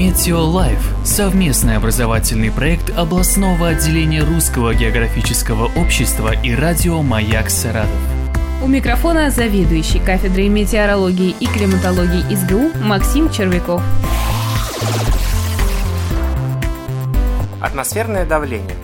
Метеолайф – совместный образовательный проект областного отделения Русского географического общества и радио «Маяк Саратов». У микрофона заведующий кафедрой метеорологии и климатологии СГУ Максим Червяков. Атмосферное давление.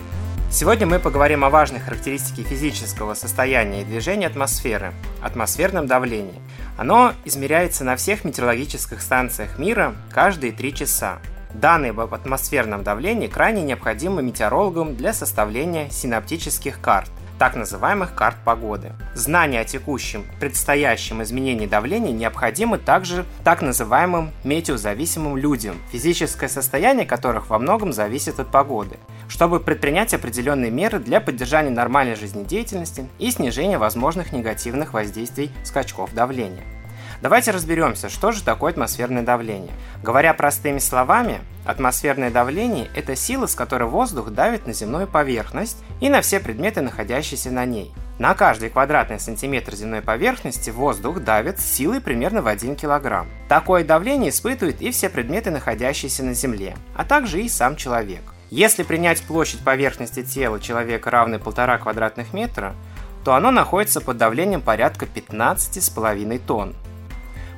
Сегодня мы поговорим о важной характеристике физического состояния и движения атмосферы – атмосферном давлении. Оно измеряется на всех метеорологических станциях мира каждые три часа. Данные об атмосферном давлении крайне необходимы метеорологам для составления синаптических карт так называемых карт погоды. Знание о текущем, предстоящем изменении давления необходимо также так называемым метеозависимым людям, физическое состояние которых во многом зависит от погоды, чтобы предпринять определенные меры для поддержания нормальной жизнедеятельности и снижения возможных негативных воздействий скачков давления. Давайте разберемся, что же такое атмосферное давление. Говоря простыми словами, атмосферное давление – это сила, с которой воздух давит на земную поверхность и на все предметы, находящиеся на ней. На каждый квадратный сантиметр земной поверхности воздух давит с силой примерно в 1 кг. Такое давление испытывают и все предметы, находящиеся на Земле, а также и сам человек. Если принять площадь поверхности тела человека равной 1,5 квадратных метра, то оно находится под давлением порядка 15,5 тонн.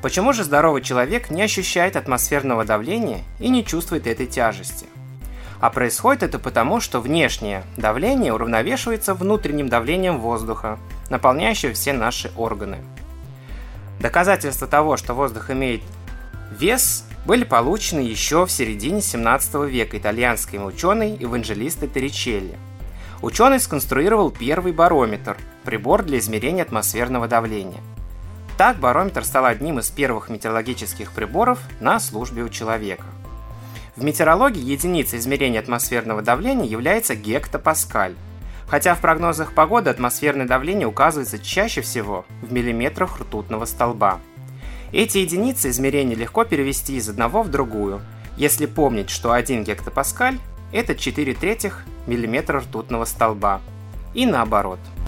Почему же здоровый человек не ощущает атмосферного давления и не чувствует этой тяжести? А происходит это потому, что внешнее давление уравновешивается внутренним давлением воздуха, наполняющего все наши органы. Доказательства того, что воздух имеет вес, были получены еще в середине 17 века итальянским ученой Евангелисто Торричелли. Ученый сконструировал первый барометр – прибор для измерения атмосферного давления – так барометр стал одним из первых метеорологических приборов на службе у человека. В метеорологии единицей измерения атмосферного давления является гектопаскаль, хотя в прогнозах погоды атмосферное давление указывается чаще всего в миллиметрах ртутного столба. Эти единицы измерения легко перевести из одного в другую, если помнить, что 1 гектопаскаль – это 4 третьих миллиметра ртутного столба, и наоборот –